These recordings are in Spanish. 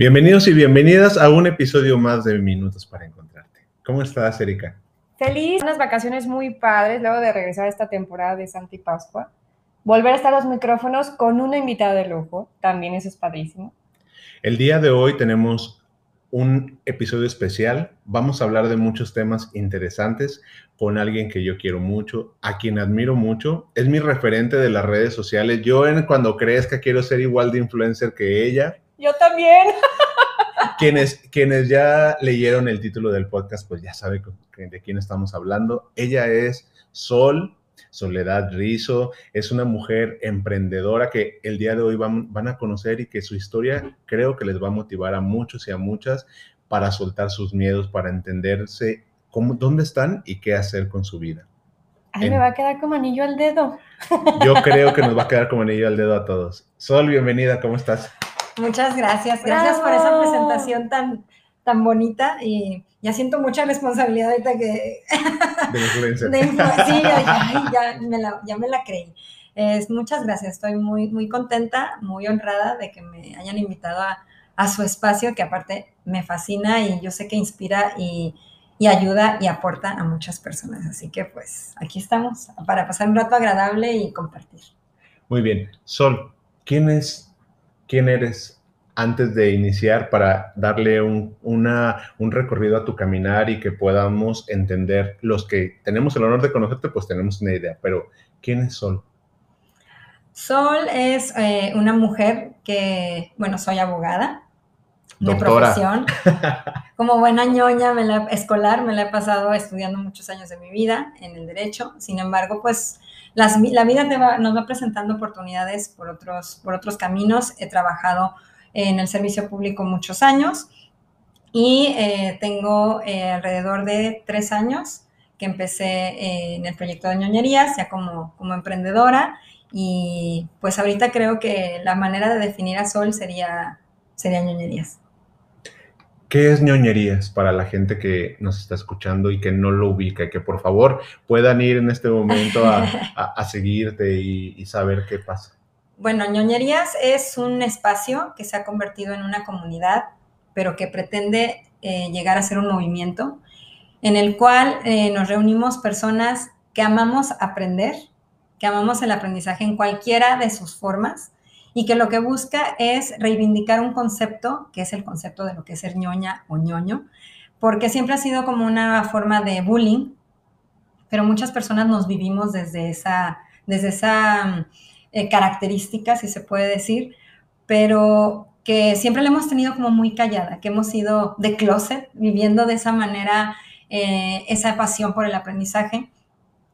Bienvenidos y bienvenidas a un episodio más de Minutos para Encontrarte. ¿Cómo estás, Erika? Feliz, unas vacaciones muy padres luego de regresar a esta temporada de Santa y Pascua. Volver a estar a los micrófonos con una invitada de lujo, también eso es padrísimo. El día de hoy tenemos un episodio especial. Vamos a hablar de muchos temas interesantes con alguien que yo quiero mucho, a quien admiro mucho. Es mi referente de las redes sociales. Yo en, cuando crezca quiero ser igual de influencer que ella. Yo también. Quienes, quienes ya leyeron el título del podcast, pues ya saben de quién estamos hablando. Ella es Sol Soledad Rizo. Es una mujer emprendedora que el día de hoy van, van a conocer y que su historia creo que les va a motivar a muchos y a muchas para soltar sus miedos, para entenderse cómo, dónde están y qué hacer con su vida. Ay, me va a quedar como anillo al dedo. Yo creo que nos va a quedar como anillo al dedo a todos. Sol, bienvenida, ¿cómo estás? Muchas gracias. Gracias por esa presentación tan, tan bonita y ya siento mucha responsabilidad ahorita que... De influencer. sí, ya, me la, ya me la creí. Es, muchas gracias, estoy muy, muy contenta, muy honrada de que me hayan invitado a, a su espacio, que aparte me fascina y yo sé que inspira y, y ayuda y aporta a muchas personas. Así que pues aquí estamos para pasar un rato agradable y compartir. Muy bien. Sol, ¿quién es quién eres antes de iniciar para darle un, un, recorrido a tu caminar y que podamos entender los que tenemos el honor de conocerte, pues tenemos una idea, pero ¿quién es Sol? Sol es eh, una mujer que, bueno, soy abogada de profesión. Como buena ñoña me la, escolar, me la he pasado estudiando muchos años de mi vida en el derecho. Sin embargo, pues la vida nos va presentando oportunidades por otros, por otros caminos. He trabajado en el servicio público muchos años y eh, tengo eh, alrededor de tres años que empecé eh, en el proyecto de ñoñerías, ya como, como emprendedora. Y pues ahorita creo que la manera de definir a Sol sería, sería ñoñerías. ¿Qué es ñoñerías para la gente que nos está escuchando y que no lo ubica? Y que por favor puedan ir en este momento a, seguirte y, saber qué pasa. Bueno, ñoñerías es un espacio que se ha convertido en una comunidad, pero que pretende eh, llegar a ser un movimiento en el cual eh, nos reunimos personas que amamos aprender, que amamos el aprendizaje en cualquiera de sus formas y que lo que busca es reivindicar un concepto, que es el concepto de lo que es ser ñoña o ñoño, porque siempre ha sido como una forma de bullying, pero muchas personas nos vivimos desde esa, desde esa eh, característica, si se puede decir, pero que siempre la hemos tenido como muy callada, que hemos sido de closet, viviendo de esa manera eh, esa pasión por el aprendizaje.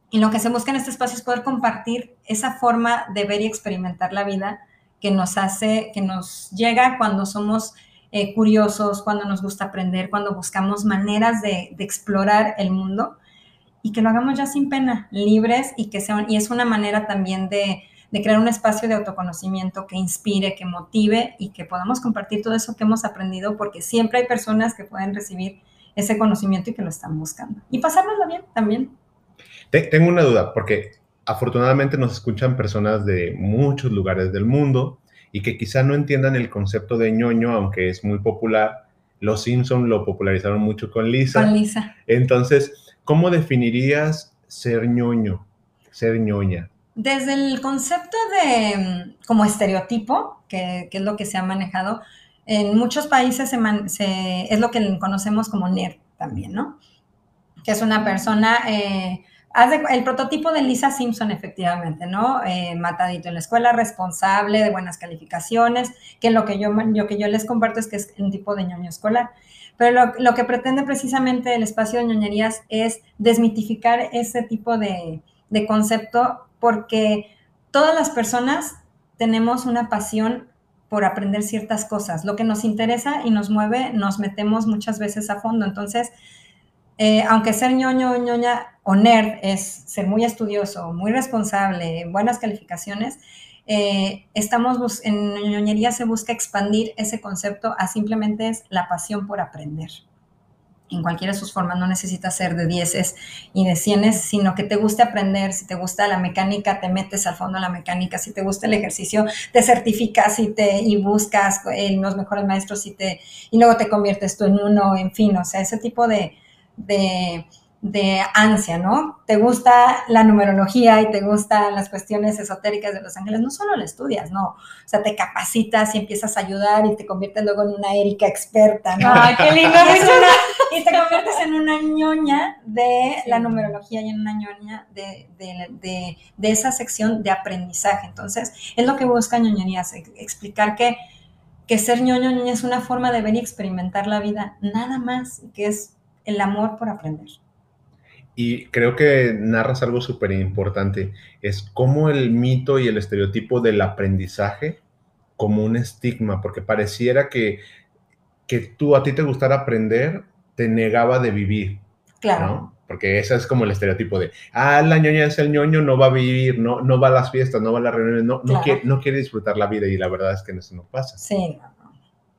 Y lo que se busca en este espacio es poder compartir esa forma de ver y experimentar la vida que nos hace, que nos llega cuando somos eh, curiosos, cuando nos gusta aprender, cuando buscamos maneras de, explorar el mundo y que lo hagamos ya sin pena, libres y que sea, y es una manera también de, de crear un espacio de autoconocimiento que inspire, que motive y que podamos compartir todo eso que hemos aprendido porque siempre hay personas que pueden recibir ese conocimiento y que lo están buscando. Y pasárnoslo bien también. Tengo una duda, porque afortunadamente nos escuchan personas de muchos lugares del mundo y que quizá no entiendan el concepto de ñoño, aunque es muy popular. Los Simpson lo popularizaron mucho con Lisa. Con Lisa. Entonces, ¿cómo definirías ser ñoño, ser ñoña? Desde el concepto de mm, como estereotipo, que, es lo que se ha manejado, en muchos países es lo que conocemos como nerd también, ¿no? Que es una persona eh, el prototipo de Lisa Simpson, efectivamente, ¿no? Eh, matadito en la escuela, responsable, de buenas calificaciones, que lo que yo, les comparto es que es un tipo de ñoño escolar. Pero lo, que pretende precisamente el espacio de ñoñerías es desmitificar ese tipo de, concepto porque todas las personas tenemos una pasión por aprender ciertas cosas. Lo que nos interesa y nos mueve, nos metemos muchas veces a fondo. Entonces, eh, aunque ser ñoño ñoña o nerd es ser muy estudioso, muy responsable, buenas calificaciones, eh, estamos en ñoñería se busca expandir ese concepto a simplemente es la pasión por aprender. En cualquiera de sus formas, no necesitas ser de dieces y de cienes, sino que te guste aprender, si te gusta la mecánica, te metes al fondo de la mecánica, si te gusta el ejercicio, te certificas y, te, y buscas en los mejores maestros y, te, y luego te conviertes tú en uno, en fin, o sea, ese tipo de de ansia, ¿no? Te gusta la numerología y te gustan las cuestiones esotéricas de los ángeles, no solo lo estudias, no, o sea, te capacitas y empiezas a ayudar y te conviertes luego en una Erika experta, ¿no? ¡Ay, qué lindo! y, te conviertes en una ñoña de la numerología y en una ñoña de, de, de, esa sección de aprendizaje. Entonces, es lo que busca ñoñería, explicar que, que ser ñoño ñoña es una forma de ver y experimentar la vida, nada más, que es el amor por aprender. Y creo que narras algo súper importante, es cómo el mito y el estereotipo del aprendizaje como un estigma, porque pareciera que, que tú a ti te gustara aprender, te negaba de vivir. Claro. Porque ese es como el estereotipo de, ah, la ñoña es el ñoño, no va a vivir, no, no va a las fiestas, no va a las reuniones, no, no, quiere, no quiere disfrutar la vida y la verdad es que eso no pasa. Sí.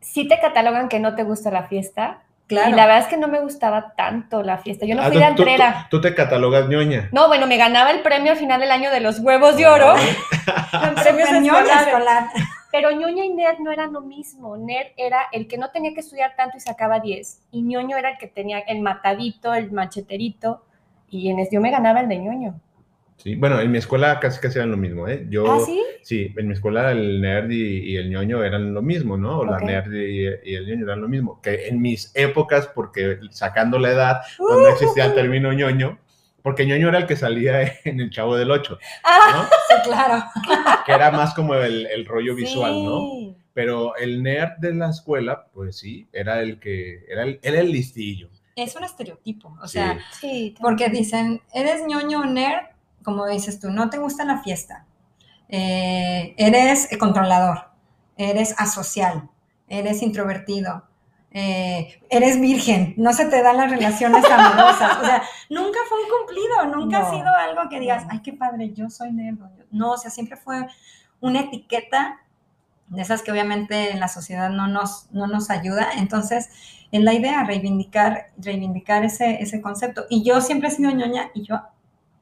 Si te catalogan que no te gusta la fiesta, y la verdad es que no me gustaba tanto la fiesta. Yo no ah, fui de entrera. Tú, te catalogas ñoña. No, bueno, me ganaba el premio al final del año de los huevos de oro. premios escolar. Pero ñoña y nerd no eran lo mismo. Nerd era el que no tenía que estudiar tanto y sacaba 10. Y ñoño era el que tenía el matadito, el macheterito. Y en yo me ganaba el de ñoño. Sí, bueno, en mi escuela casi casi eran lo mismo, ¿eh? Yo, ¿Ah, sí? Sí, en mi escuela el nerd y, el ñoño eran lo mismo, ¿no? O la nerd y, el ñoño eran lo mismo. Que en mis épocas, porque sacando la edad, cuando existía el término ñoño, porque ñoño era el que salía en el Chavo del Ocho, ah, ¿no? sí, claro. Que era más como el, rollo visual, ¿no? Pero el nerd de la escuela, pues sí, era el que, era el, era el listillo. Es un estereotipo, o sea, sí, porque dicen, eres ñoño o nerd, como dices tú, no te gusta la fiesta, eh, eres controlador, eres asocial, eres introvertido, eh, eres virgen, no se te dan las relaciones amorosas. O sea, nunca fue un cumplido, nunca ha sido algo que digas, ay, qué padre, yo soy negro. No, o sea, siempre fue una etiqueta de esas que obviamente en la sociedad no nos, no nos ayuda. Entonces, es la idea, reivindicar, reivindicar ese, ese concepto. Y yo siempre he sido ñoña y yo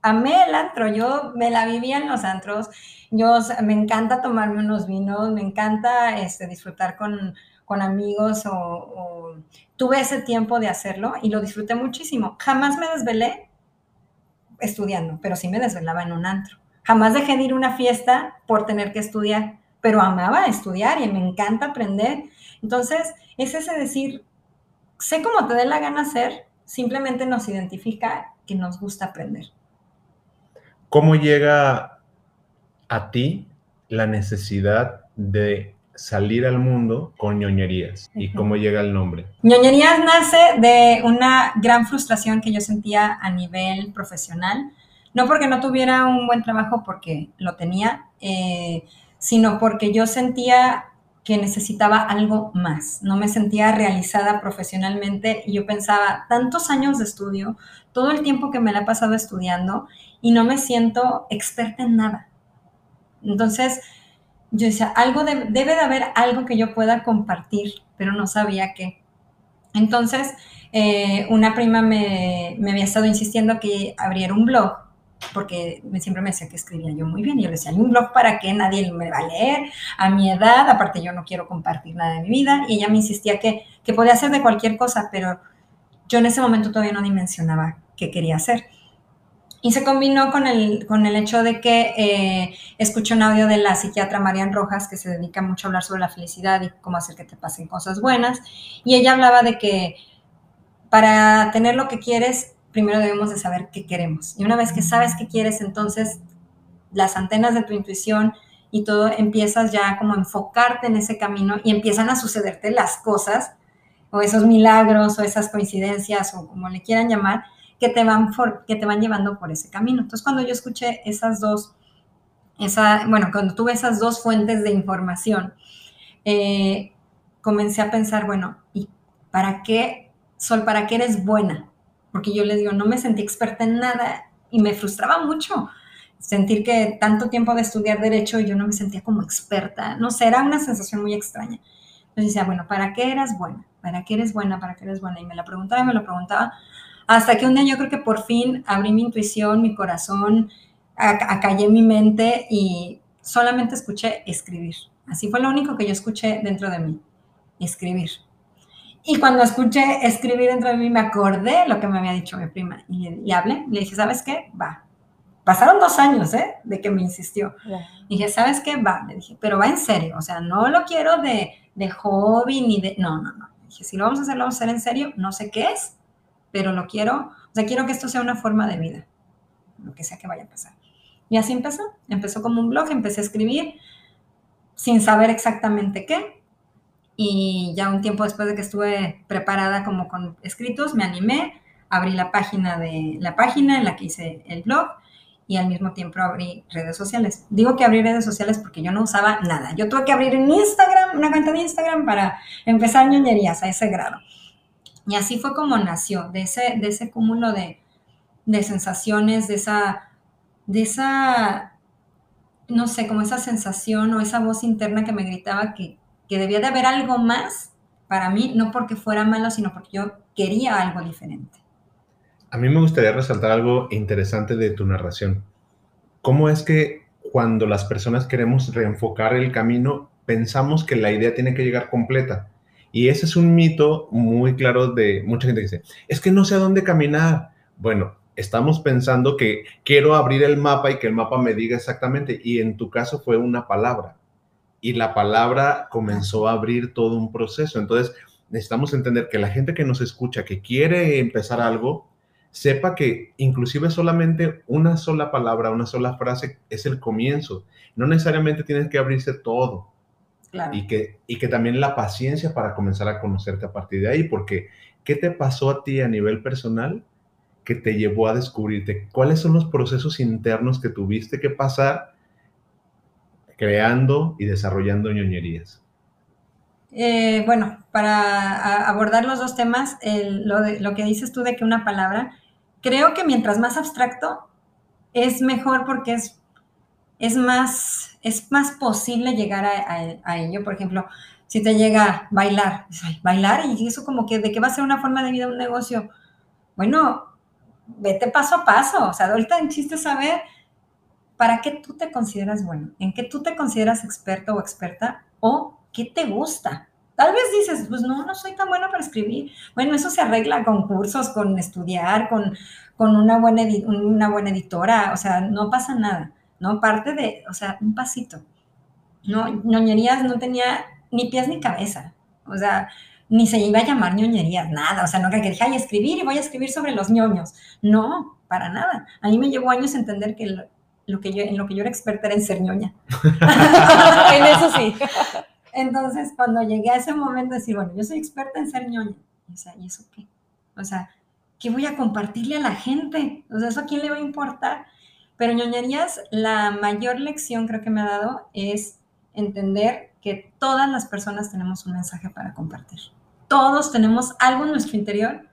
amé el antro, yo me la vivía en los antros, yo me encanta tomarme unos vinos, me encanta este, disfrutar con, amigos o, tuve ese tiempo de hacerlo y lo disfruté muchísimo. Jamás me desvelé estudiando, pero sí me desvelaba en un antro. Jamás dejé de ir a una fiesta por tener que estudiar, pero amaba estudiar y me encanta aprender. Entonces, es ese decir, sé cómo te dé la gana hacer, simplemente nos identifica que nos gusta aprender. ¿Cómo llega a ti la necesidad de salir al mundo con ñoñerías y cómo llega el nombre? ñoñerías nace de una gran frustración que yo sentía a nivel profesional, no porque no tuviera un buen trabajo, porque lo tenía, eh, sino porque yo sentía que necesitaba algo más, no me sentía realizada profesionalmente y yo pensaba, tantos años de estudio, todo el tiempo que me la he pasado estudiando y no me siento experta en nada. Entonces, yo decía, algo debe de haber algo que yo pueda compartir, pero no sabía qué. Entonces, eh, una prima me, me, había estado insistiendo que abriera un blog, porque siempre me decía que escribía yo muy bien. Y yo le decía, ¿hay un blog para qué? Nadie me va a leer a mi edad, aparte yo no quiero compartir nada de mi vida. Y ella me insistía que, que podía hacer de cualquier cosa, pero yo en ese momento todavía no dimensionaba qué quería hacer. Y se combinó con el, con el hecho de que eh, escuché un audio de la psiquiatra Marian Rojas, que se dedica mucho a hablar sobre la felicidad y cómo hacer que te pasen cosas buenas. Y ella hablaba de que para tener lo que quieres, primero debemos de saber qué queremos. Y una vez que sabes qué quieres, entonces las antenas de tu intuición y todo empiezas ya como a enfocarte en ese camino y empiezan a sucederte las cosas o esos milagros o esas coincidencias o como le quieran llamar que te van, que te van llevando por ese camino. Entonces, cuando yo escuché esas dos, esa, bueno, cuando tuve esas dos fuentes de información, eh, comencé a pensar, bueno, ¿y para qué, Sol, para qué eres buena? Porque yo les digo, no me sentí experta en nada y me frustraba mucho sentir que tanto tiempo de estudiar derecho yo no me sentía como experta, no sé, era una sensación muy extraña. Entonces decía, bueno, ¿para qué eras buena? ¿Para qué eres buena? ¿Para qué eres buena? Y me la preguntaba y me lo preguntaba, hasta que un día yo creo que por fin abrí mi intuición, mi corazón, acallé mi mente y solamente escuché escribir. Así fue lo único que yo escuché dentro de mí, escribir. Y cuando escuché escribir dentro de mí, me acordé lo que me había dicho mi prima y, y hablé. Le dije, ¿sabes qué? Va, Pasaron dos años, ¿eh? De que me insistió. Dije, ¿sabes qué? Va, le dije, pero va en serio. O sea, no lo quiero de, de hobby ni de... No, no, no. Dije, si lo vamos a hacer, lo vamos a hacer en serio. No sé qué es, pero lo quiero. O sea, quiero que esto sea una forma de vida. Lo que sea que vaya a pasar. Y así empezó. Empezó como un blog, empecé a escribir sin saber exactamente qué. Y ya un tiempo después de que estuve preparada como con escritos, me animé, abrí la página de la página en la que hice el blog y al mismo tiempo abrí redes sociales. Digo que abrí redes sociales porque yo no usaba nada. Yo tuve que abrir en Instagram, una cuenta de Instagram para empezar ñoñerías a ese grado. Y así fue como nació, de ese, de ese cúmulo de, de sensaciones, de esa, de esa, no sé, como esa sensación o esa voz interna que me gritaba que, que debía de haber algo más para mí, no porque fuera malo, sino porque yo quería algo diferente. A mí me gustaría resaltar algo interesante de tu narración. ¿Cómo es que cuando las personas queremos reenfocar el camino, pensamos que la idea tiene que llegar completa? Y ese es un mito muy claro de mucha gente que dice, es que no sé a dónde caminar. Bueno, estamos pensando que quiero abrir el mapa y que el mapa me diga exactamente. Y en tu caso fue una palabra. Y la palabra comenzó a abrir todo un proceso. Entonces, necesitamos entender que la gente que nos escucha, que quiere empezar algo, sepa que inclusive solamente una sola palabra, una sola frase es el comienzo. No necesariamente tienes que abrirse todo. Y, que, y que también la paciencia para comenzar a conocerte a partir de ahí, porque ¿qué te pasó a ti a nivel personal que te llevó a descubrirte? ¿Cuáles son los procesos internos que tuviste que pasar creando y desarrollando ñoñerías? Eh, bueno, para abordar los dos temas, lo, lo, que dices tú de que una palabra, creo que mientras más abstracto es mejor porque es, es, más, es más posible llegar a, ello. Por ejemplo, si te llega bailar, bailar y eso como que de qué va a ser una forma de vida, un negocio. Bueno, vete paso a paso. O sea, ahorita el chiste saber para qué tú te consideras bueno, en qué tú te consideras experto o experta o qué te gusta. Tal vez dices, pues no, no soy tan buena para escribir. Bueno, eso se arregla con cursos, con estudiar, con, con una, buena una buena editora, o sea, no pasa nada, ¿no? Parte de, o sea, un pasito. No, ñoñerías no tenía ni pies ni cabeza, o sea, ni se iba a llamar ñoñerías, nada, o sea, no que dije, ay, escribir y voy a escribir sobre los ñoños. No, para nada. A mí me llevó años entender que lo, que yo, en lo que yo era experta era en ser ñoña. en eso sí. Entonces, cuando llegué a ese momento de decir, bueno, yo soy experta en ser ñoña, o sea, ¿y eso qué? O sea, ¿qué voy a compartirle a la gente? O sea, ¿eso a quién le va a importar? Pero ñoñerías, la mayor lección creo que me ha dado es entender que todas las personas tenemos un mensaje para compartir. Todos tenemos algo en nuestro interior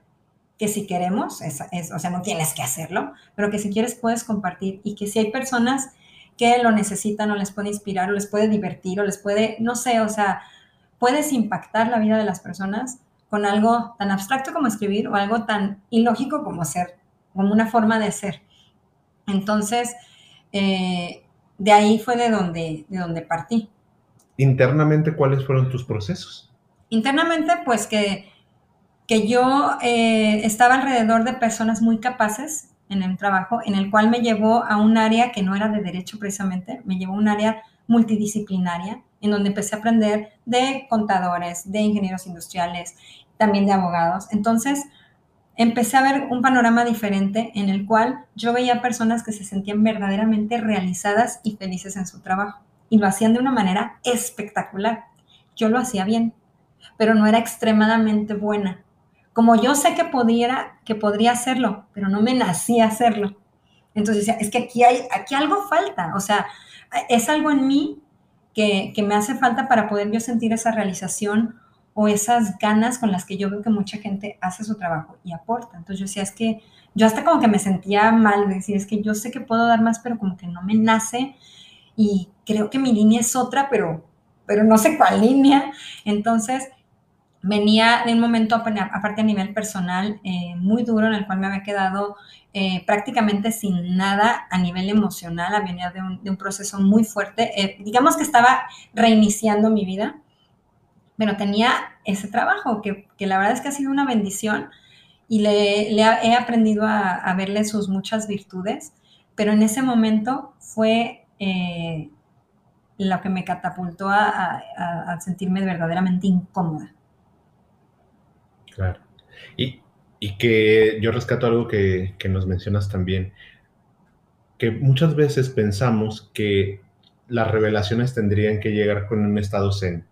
que si queremos, es, o sea, no tienes que hacerlo, pero que si quieres puedes compartir y que si hay personas que lo necesitan o les puede inspirar o les puede divertir o les puede, no sé, o sea, puedes impactar la vida de las personas con algo tan abstracto como escribir o algo tan ilógico como ser, como una forma de ser. Entonces, eh, de ahí fue de donde, de donde partí. Internamente, ¿cuáles fueron tus procesos? Internamente, pues que, que yo eh, estaba alrededor de personas muy capaces en el trabajo, en el cual me llevó a un área que no era de derecho precisamente, me llevó a un área multidisciplinaria, en donde empecé a aprender de contadores, de ingenieros industriales, también de abogados. Entonces, empecé a ver un panorama diferente en el cual yo veía personas que se sentían verdaderamente realizadas y felices en su trabajo. Y lo hacían de una manera espectacular. Yo lo hacía bien, pero no era extremadamente buena como yo sé que, pudiera, que podría hacerlo, pero no me nacía hacerlo. Entonces es que aquí, hay, aquí algo falta, o sea, es algo en mí que, que me hace falta para poder yo sentir esa realización o esas ganas con las que yo veo que mucha gente hace su trabajo y aporta. Entonces yo decía, es que yo hasta como que me sentía mal, de decir, es que yo sé que puedo dar más, pero como que no me nace y creo que mi línea es otra, pero, pero no sé cuál línea. Entonces venía de un momento, aparte a nivel personal, eh, muy duro, en el cual me había quedado eh, prácticamente sin nada a nivel emocional, un, de un proceso muy fuerte. Eh, digamos que estaba reiniciando mi vida, pero tenía ese trabajo, que, que, la verdad es que ha sido una bendición y le, he aprendido a, verle sus muchas virtudes, pero en ese momento fue eh, lo que me catapultó a, a, a, sentirme verdaderamente incómoda. Claro. Y, y que yo rescato algo que, que nos mencionas también, que muchas veces pensamos que las revelaciones tendrían que llegar con un estado zen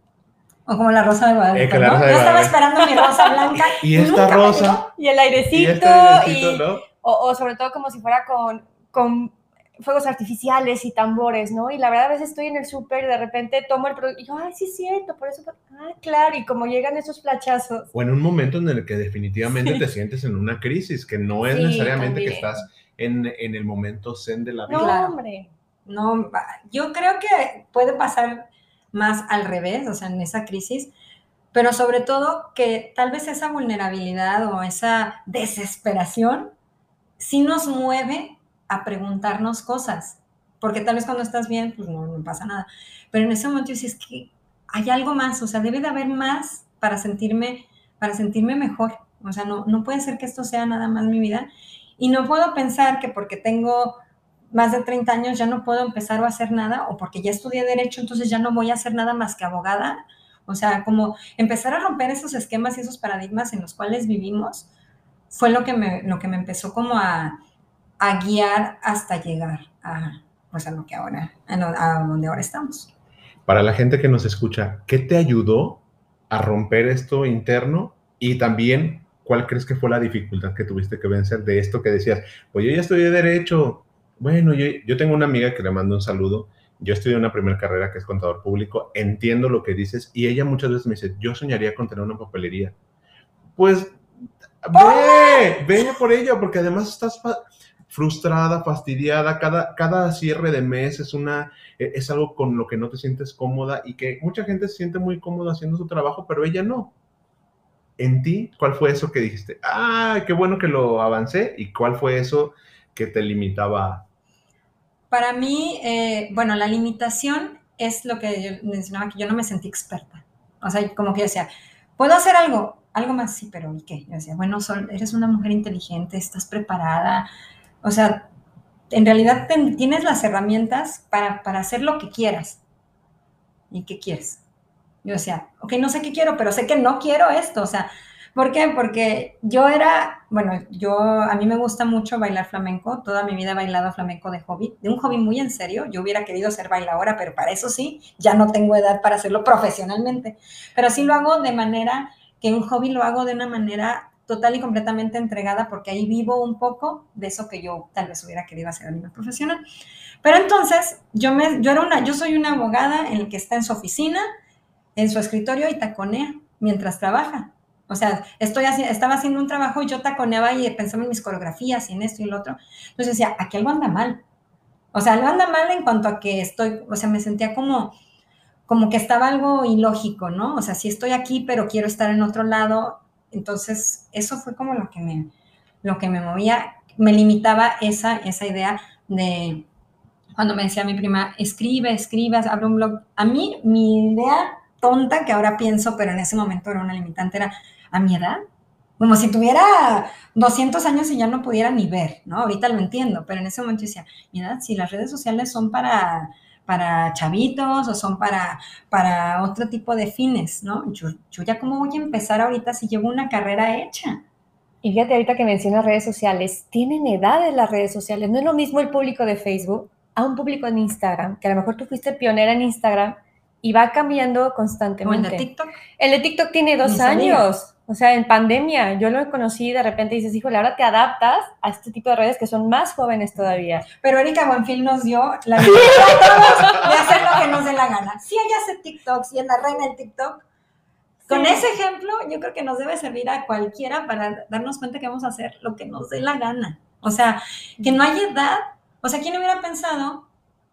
o como la rosa de Guadalupe. Eh, la rosa ¿no? de Yo estaba esperando mi rosa blanca. Y esta rosa. Y el airecito, Y este airecito, y- ¿no? o, o sobre todo como si fuera con, con fuegos artificiales y tambores, ¿no? Y la verdad a veces estoy en el súper y de repente tomo el producto y yo, ay, sí es cierto, por eso, ah, claro, y como llegan esos flachazos. O en un momento en el que definitivamente te sientes en una crisis, que no es Sí, necesariamente que estás en, en el momento zen de la vida. No, hombre. No, yo creo que puede pasar más al revés, o sea, en esa crisis, pero sobre todo que tal vez esa vulnerabilidad o esa desesperación sí nos mueve a preguntarnos cosas, porque tal vez cuando estás bien, pues no, no pasa nada, pero en ese momento dices que hay algo más, o sea, debe de haber más para sentirme, para sentirme mejor, o sea, no, no puede ser que esto sea nada más mi vida, y no puedo pensar que porque tengo más de 30 años ya no puedo empezar o hacer nada, o porque ya estudié derecho, entonces ya no voy a hacer nada más que abogada. O sea, como empezar a romper esos esquemas y esos paradigmas en los cuales vivimos fue lo que me, lo que me empezó como a, a guiar hasta llegar a, pues a lo que ahora, a, a donde ahora estamos. Para la gente que nos escucha, ¿qué te ayudó a romper esto interno? Y también, ¿cuál crees que fue la dificultad que tuviste que vencer de esto que decías? Pues yo ya estudié derecho. Bueno, yo, yo tengo una amiga que le mando un saludo. Yo estudié una primera carrera que es contador público. Entiendo lo que dices. Y ella muchas veces me dice, yo soñaría con tener una papelería. Pues ve, ve por ello, porque además estás frustrada, fastidiada. Cada, cada cierre de mes es una eh, es algo con lo que no te sientes cómoda y que mucha gente se siente muy cómoda haciendo su trabajo, pero ella no. En ti, ¿cuál fue eso que dijiste? Ah, qué bueno que lo avancé. ¿Y cuál fue eso que te limitaba? Para mí, eh, bueno, la limitación es lo que yo mencionaba, que yo no me sentí experta. O sea, como que yo decía, ¿puedo hacer algo? Algo más, sí, pero ¿y qué? Yo decía, bueno, Sol, eres una mujer inteligente, estás preparada. O sea, en realidad ten- tienes las herramientas para, para hacer lo que quieras. ¿Y qué quieres? Yo decía, ok, no sé qué quiero, pero sé que no quiero esto. O sea, ¿por qué? Porque yo era, bueno, yo, a mí me gusta mucho bailar flamenco. Toda mi vida he bailado flamenco de hobby, de un hobby muy en serio. Yo hubiera querido ser bailadora, pero para eso sí, ya no tengo edad para hacerlo profesionalmente. Pero sí lo hago de manera que un hobby lo hago de una manera total y completamente entregada porque ahí vivo un poco de eso que yo tal vez hubiera querido hacer a nivel profesional. Pero entonces, yo, me, yo, era una, yo soy una abogada en el que está en su oficina, en su escritorio y taconea mientras trabaja. O sea, estoy estaba haciendo un trabajo y yo taconeaba y pensaba en mis coreografías y en esto y lo otro. Entonces decía, aquí algo anda mal. O sea, algo anda mal en cuanto a que estoy, o sea, me sentía como, como que estaba algo ilógico, ¿no? O sea, sí estoy aquí, pero quiero estar en otro lado. Entonces, eso fue como lo que me, lo que me movía, me limitaba esa, esa idea de cuando me decía mi prima, escribe, escribe, abre un blog. A mí, mi idea tonta que ahora pienso, pero en ese momento era una limitante, era a mi edad, como si tuviera 200 años y ya no pudiera ni ver, ¿no? Ahorita lo entiendo, pero en ese momento decía, mi edad, si las redes sociales son para, para chavitos o son para, para otro tipo de fines, ¿no? Yo, yo ya cómo voy a empezar ahorita si llevo una carrera hecha. Y fíjate ahorita que mencionas redes sociales, tienen edades las redes sociales. No es lo mismo el público de Facebook a un público en Instagram, que a lo mejor tú fuiste pionera en Instagram y va cambiando el constantemente. de TikTok. El de TikTok tiene dos años. O sea, en pandemia yo lo conocí y de repente dices, híjole, ahora te adaptas a este tipo de redes que son más jóvenes todavía. Pero Erika Buenfil nos dio la libertad de hacer lo que nos dé la gana. Si ella hace TikTok, si es la reina del TikTok, con ese ejemplo yo creo que nos debe servir a cualquiera para darnos cuenta que vamos a hacer lo que nos dé la gana. O sea, que no hay edad. O sea, ¿quién hubiera pensado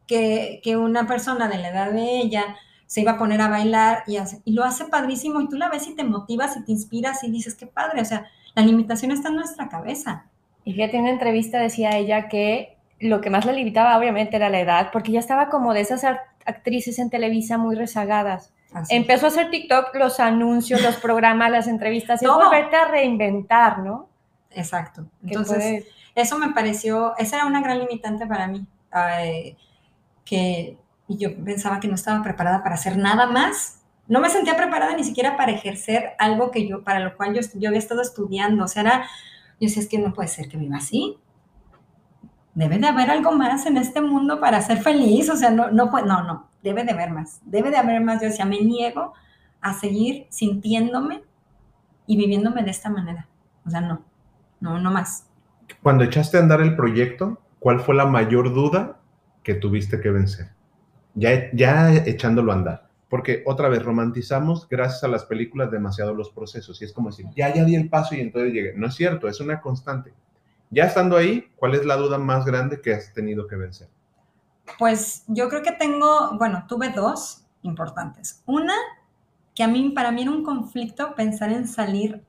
que, que una persona de la edad de ella se iba a poner a bailar y, hace- y lo hace padrísimo y tú la ves y te motivas y te inspiras y dices, qué padre. O sea, la limitación está en nuestra cabeza. Y fíjate, en una entrevista decía ella que lo que más la limitaba obviamente era la edad, porque ya estaba como de esas actrices en Televisa muy rezagadas. Así. Empezó a hacer TikTok, los anuncios, los programas, las entrevistas, y es volverte a reinventar, ¿no? Exacto. Entonces, eso me pareció, esa era una gran limitante para mí, eh, que y yo pensaba que no estaba preparada para hacer nada más. No me sentía preparada ni siquiera para ejercer algo que yo, para lo cual yo, yo había estado estudiando. O sea, era, yo decía, es que no puede ser que viva así. Debe de haber algo más en este mundo para ser feliz. O sea, no, no, no, no, debe de haber más. Debe de haber más. Yo decía, me niego a seguir sintiéndome y viviéndome de esta manera. O sea, no, no, no más. Cuando echaste a andar el proyecto, ¿cuál fue la mayor duda que tuviste que vencer? Ya, echándolo a andar. Porque otra vez romantizamos, gracias a las películas, demasiado los procesos. Y es como decir, ya, ya di el paso y entonces llegué. No es cierto, es una constante. Ya estando ahí, ¿cuál es la duda más grande que has tenido que vencer? Pues yo creo que tengo, bueno, tuve dos importantes. Una, que a mí, para mí era un conflicto pensar en salir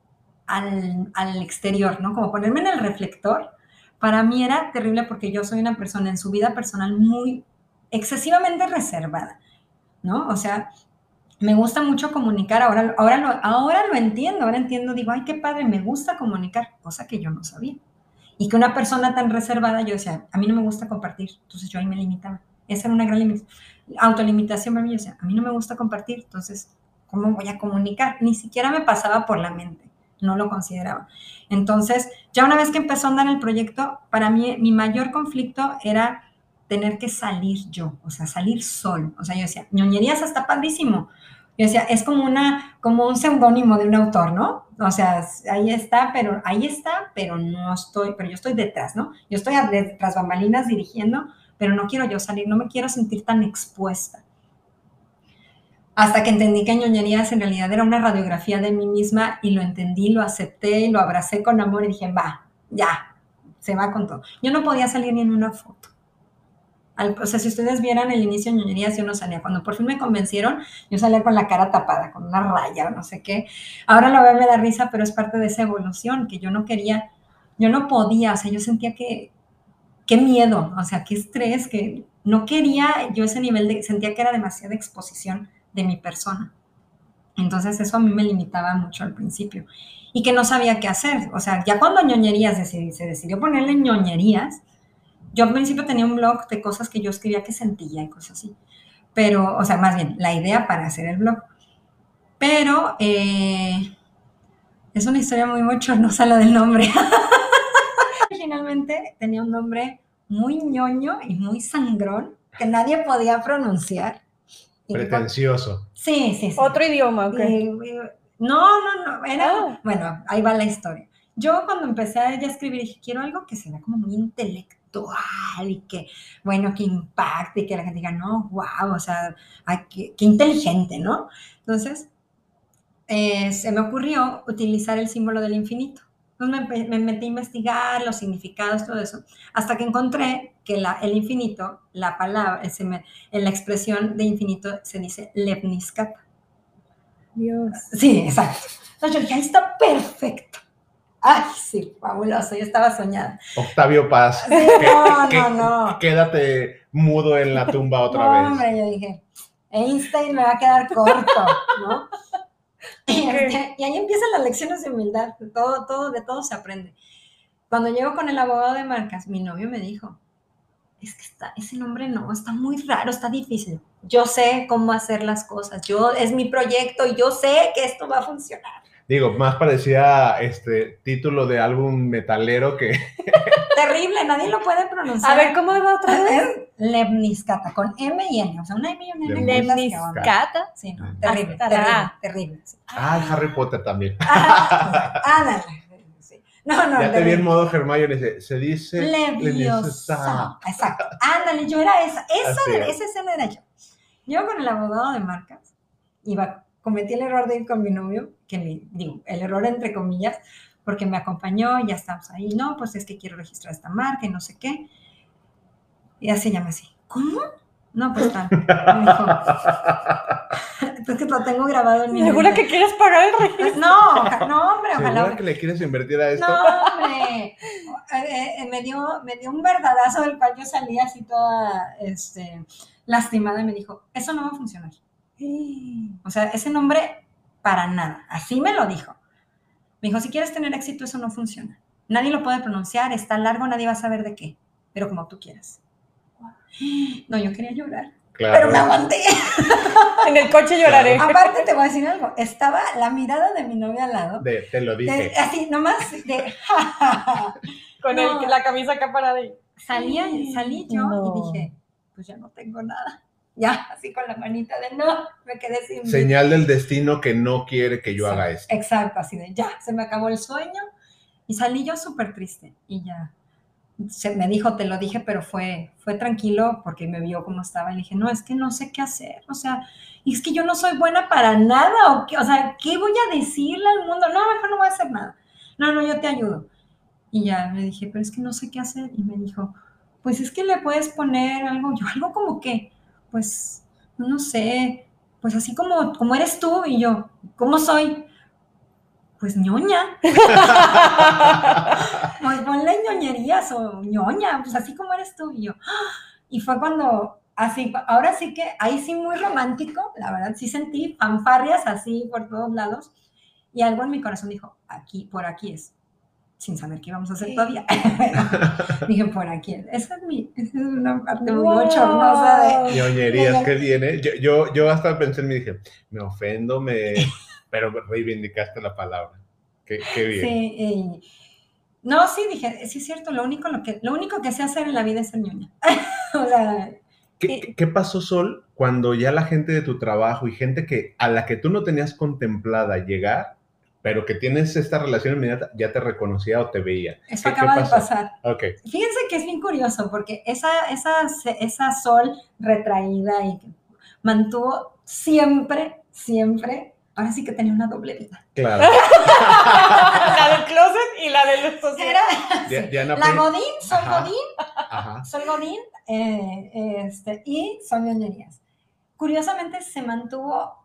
al, al exterior, ¿no? Como ponerme en el reflector. Para mí era terrible porque yo soy una persona en su vida personal muy excesivamente reservada, ¿no? O sea, me gusta mucho comunicar, ahora, ahora, lo, ahora lo entiendo, ahora entiendo, digo, ay, qué padre, me gusta comunicar, cosa que yo no sabía. Y que una persona tan reservada, yo decía, a mí no me gusta compartir, entonces yo ahí me limitaba. Esa era una gran limitación. Autolimitación para mí, yo decía, a mí no me gusta compartir, entonces, ¿cómo voy a comunicar? Ni siquiera me pasaba por la mente, no lo consideraba. Entonces, ya una vez que empezó a andar el proyecto, para mí mi mayor conflicto era tener que salir yo, o sea, salir solo. O sea, yo decía, ñoñerías está padrísimo. Yo decía, es como, una, como un seudónimo de un autor, ¿no? O sea, ahí está, pero ahí está, pero no estoy, pero yo estoy detrás, ¿no? Yo estoy detrás bambalinas dirigiendo, pero no quiero yo salir, no me quiero sentir tan expuesta. Hasta que entendí que ñoñerías en realidad era una radiografía de mí misma y lo entendí, lo acepté, lo abracé con amor y dije, va, ya, se va con todo. Yo no podía salir ni en una foto. Al, o sea, si ustedes vieran el inicio de ñoñerías, yo no salía. Cuando por fin me convencieron, yo salía con la cara tapada, con una raya o no sé qué. Ahora lo veo, me da risa, pero es parte de esa evolución que yo no quería, yo no podía, o sea, yo sentía que, qué miedo, o sea, qué estrés, que no quería yo ese nivel de, sentía que era demasiada exposición de mi persona. Entonces eso a mí me limitaba mucho al principio y que no sabía qué hacer. O sea, ya cuando ñoñerías decidí, se decidió ponerle ñoñerías, yo al principio tenía un blog de cosas que yo escribía que sentía y cosas así. Pero, o sea, más bien, la idea para hacer el blog. Pero eh, es una historia muy bochornosa la del nombre. Originalmente tenía un nombre muy ñoño y muy sangrón que nadie podía pronunciar. Pretencioso. Sí, sí, sí. Otro idioma, ok. Y- y- no, no, no, era, Ah. bueno, ahí va la historia. Yo cuando empecé a ya escribir dije, quiero algo que sea como muy intelectual y que, bueno, que impacte y que la gente diga, no, wow, o sea, ay, qué, qué inteligente, ¿no? Entonces, eh, se me ocurrió utilizar el símbolo del infinito. Entonces me, metí a investigar los significados, todo eso, hasta que encontré que la, el infinito, la palabra, se me- en la expresión de infinito se dice lepniscata. Dios. Sí, exacto. Entonces yo dije, ahí está perfecto. Ay, sí, fabuloso, yo estaba soñada. Octavio Paz, Sí, no, que- no, no. quédate mudo en la tumba otra No, vez. hombre, yo dije, Einstein me va a quedar corto, ¿no? Y, este, y ahí empiezan las lecciones de humildad, de todo, todo, de todo se aprende. Cuando llego con el abogado de marcas, mi novio me dijo, es que está, ese nombre no, está muy raro, está difícil. Yo sé cómo hacer las cosas, yo, es mi proyecto y yo sé que esto va a funcionar. Digo, más parecía este título de álbum metalero que Terrible, nadie lo puede pronunciar. A ver, ¿cómo va otra vez? Lemniscata, con M y N. O sea, una M y una N. Lemniscata. Sí, no, terrible, Hasta terrible, la- terrible. sí. Ah, Harry Potter también. Ah, ándale, sí. No, no, ya te vi en terrible. modo Hermione. Se, se dice. Leviosa. Exacto. Ándale, yo era esa. Esa, era- es. esa escena era yo. Yo con el abogado de marcas, iba, cometí el error de ir con mi novio, que le digo, el error entre comillas, porque me acompañó, ya estamos ahí. No, pues es que quiero registrar esta marca y no sé qué. Y ya se llama así. ¿Cómo? No, pues tal. Me dijo, pues que lo tengo grabado en mi ¿Segura que quieres pagar el registro? No, no, hombre, ojalá. ¿Segura que le quieres invertir a esto? No, hombre. Eh, eh, me, dio, me dio un verdadazo del cual yo salí así toda este, lastimada y me dijo, eso no va a funcionar. O sea, ese nombre para nada. Así me lo dijo. Me dijo, si quieres tener éxito, eso no funciona. Nadie lo puede pronunciar, está largo, nadie va a saber de qué, pero como tú quieras. No, yo quería llorar, Claro. pero me aguanté. En el coche lloraré. Aparte te voy a decir algo, estaba la mirada de mi novia al lado, De- te lo de- dije. así nomás de... Con No. el- la camisa acá para de. salía, salí yo No. y dije, pues ya no tengo nada. Ya, así con la manita de no, me quedé sin. Señal del destino que no quiere que yo Sí, haga esto. Exacto, así de ya, se me acabó el sueño y salí yo súper triste y ya. Se me dijo, te lo dije, pero fue, fue tranquilo porque me vio cómo estaba y le dije, no, es que no sé qué hacer, o sea, y es que yo no soy buena para nada, o, qué, o sea, ¿qué voy a decirle al mundo? No, mejor no voy a hacer nada. No, no, yo te ayudo. Y ya le dije, pero es que no sé qué hacer. Y me dijo, pues es que le puedes poner algo, yo algo como que, pues, no sé, pues así como, como eres tú y yo, ¿cómo soy? Pues ñoña, pues ponle ñoñerías o ñoña, pues así como eres tú y yo. Y fue cuando, así, ahora sí que, ahí sí muy romántico, la verdad, sí sentí fanfarrias así por todos lados y algo en mi corazón dijo, aquí, por aquí es, sin saber qué íbamos a hacer todavía. Dije, por aquí es. Esa es, mi, esa es una parte muy Wow. bochornosa de... ñoñerías que viene. Yo, yo, yo hasta pensé, me dije, me ofendo, me... pero reivindicaste la palabra. Qué, qué bien. Sí, y- no, sí, dije, sí es cierto, lo único, lo que, lo único que sé hacer en la vida es ser ñoña. o sea, ¿Qué, qué pasó, Sol, cuando ya la gente de tu trabajo y gente que a la que tú no tenías contemplada llegar, pero que tienes esta relación inmediata, ya te reconocía o te veía? eso ¿Qué- qué acaba de pasó? pasar. Fíjense que es bien curioso porque esa, esa, esa sol retraída y que mantuvo siempre, siempre, ahora sí que tenía una doble vida. Claro. la del closet y la del social. La Godín, Sol Ajá. Godín, Ajá. Sol Godín eh, este, y Sol Ñoñerías. Curiosamente se mantuvo